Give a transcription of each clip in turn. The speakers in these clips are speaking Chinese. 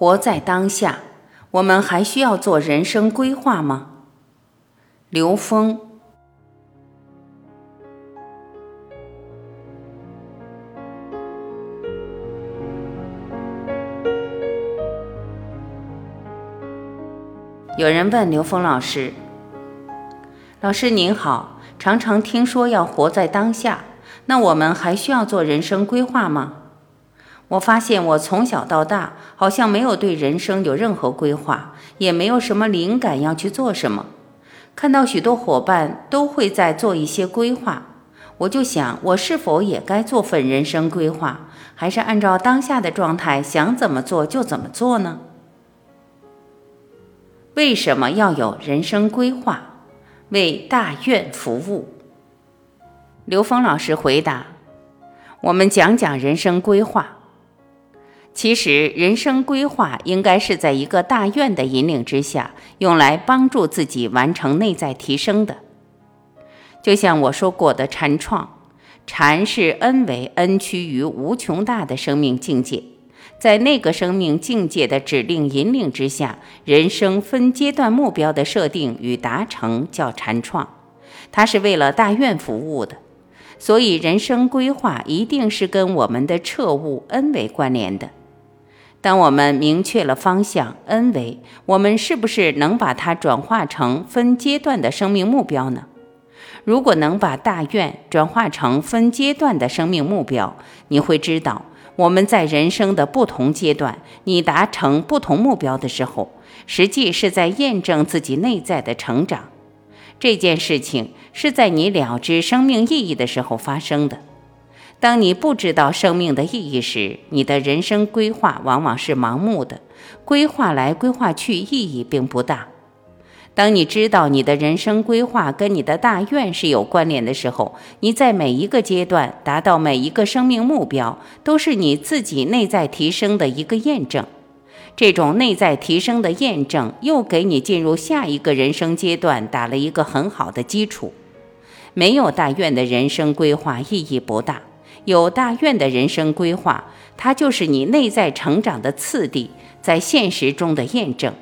活在当下，我们还需要做人生规划吗？刘峰。有人问刘峰老师：“老师您好，常常听说要活在当下，那我们还需要做人生规划吗？”我发现我从小到大好像没有对人生有任何规划，也没有什么灵感要去做什么。看到许多伙伴都会在做一些规划，我就想，我是否也该做份人生规划，还是按照当下的状态想怎么做就怎么做呢？为什么要有人生规划？为大愿服务。刘峰老师回答：我们讲讲人生规划。其实，人生规划应该是在一个大愿的引领之下，用来帮助自己完成内在提升的。就像我说过的，禅创，禅是 N 为 N 趋于无穷大的生命境界，在那个生命境界的指令引领之下，人生分阶段目标的设定与达成叫禅创，它是为了大愿服务的。所以，人生规划一定是跟我们的彻悟 N 为关联的。当我们明确了方向 N 维，我们是不是能把它转化成分阶段的生命目标呢？如果能把大愿转化成分阶段的生命目标，你会知道，我们在人生的不同阶段，你达成不同目标的时候，实际是在验证自己内在的成长。这件事情是在你了知生命意义的时候发生的。当你不知道生命的意义时，你的人生规划往往是盲目的，规划来规划去意义并不大。当你知道你的人生规划跟你的大愿是有关联的时候，你在每一个阶段达到每一个生命目标，都是你自己内在提升的一个验证。这种内在提升的验证，又给你进入下一个人生阶段打了一个很好的基础。没有大愿的人生规划意义不大。有大愿的人生规划，它就是你内在成长的次第，在现实中的验证。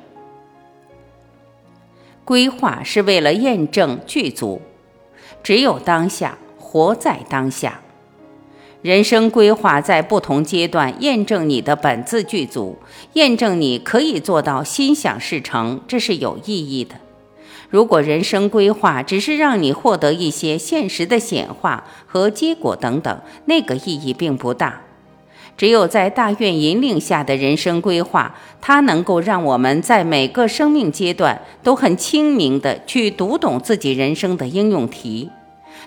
规划是为了验证具足，只有当下，活在当下。人生规划在不同阶段验证你的本自具足，验证你可以做到心想事成，这是有意义的。如果人生规划只是让你获得一些现实的显化和结果等等，那个意义并不大。只有在大愿引领下的人生规划，它能够让我们在每个生命阶段都很清明地去读懂自己人生的应用题，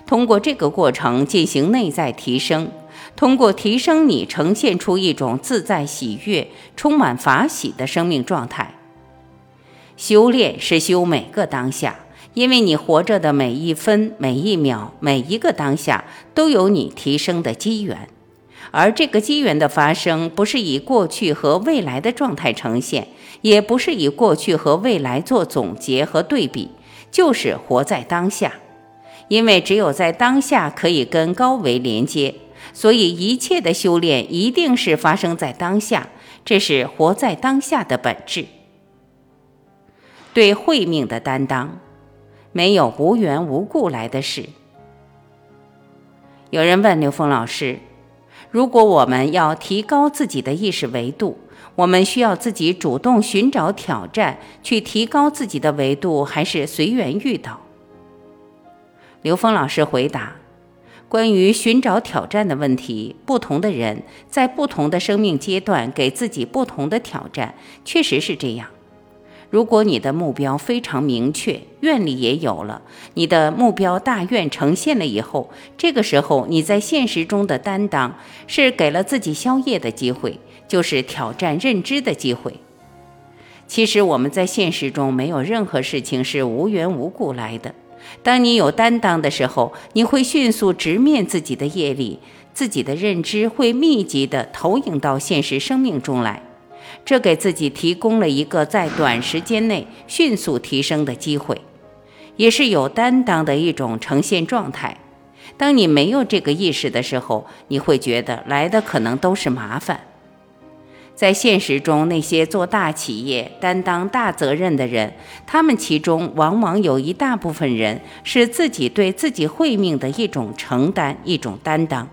通过这个过程进行内在提升，通过提升你呈现出一种自在喜悦、充满法喜的生命状态。修炼是修每个当下，因为你活着的每一分、每一秒、每一个当下都有你提升的机缘，而这个机缘的发生不是以过去和未来的状态呈现，也不是以过去和未来做总结和对比，就是活在当下。因为只有在当下可以跟高维连接，所以一切的修炼一定是发生在当下，这是活在当下的本质。对慧命的担当，没有无缘无故来的事。有人问刘峰老师：“如果我们要提高自己的意识维度，我们需要自己主动寻找挑战去提高自己的维度，还是随缘遇到？”刘峰老师回答：“关于寻找挑战的问题，不同的人在不同的生命阶段给自己不同的挑战，确实是这样。”如果你的目标非常明确，愿力也有了，你的目标大愿呈现了以后，这个时候你在现实中的担当是给了自己宵夜的机会，就是挑战认知的机会。其实我们在现实中没有任何事情是无缘无故来的。当你有担当的时候，你会迅速直面自己的业力，自己的认知会密集的投影到现实生命中来。这给自己提供了一个在短时间内迅速提升的机会，也是有担当的一种呈现状态。当你没有这个意识的时候，你会觉得来的可能都是麻烦。在现实中，那些做大企业、担当大责任的人，他们其中往往有一大部分人是自己对自己慧命的一种承担、一种担当。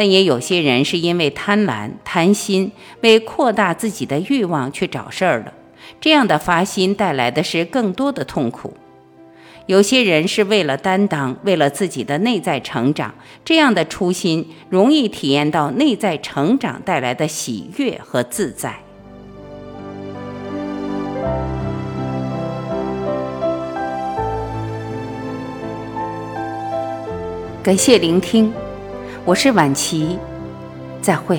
但也有些人是因为贪婪、贪心，为扩大自己的欲望去找事儿了。这样的发心带来的是更多的痛苦。有些人是为了担当，为了自己的内在成长，这样的初心容易体验到内在成长带来的喜悦和自在。感谢聆听，我是晚琪，再会。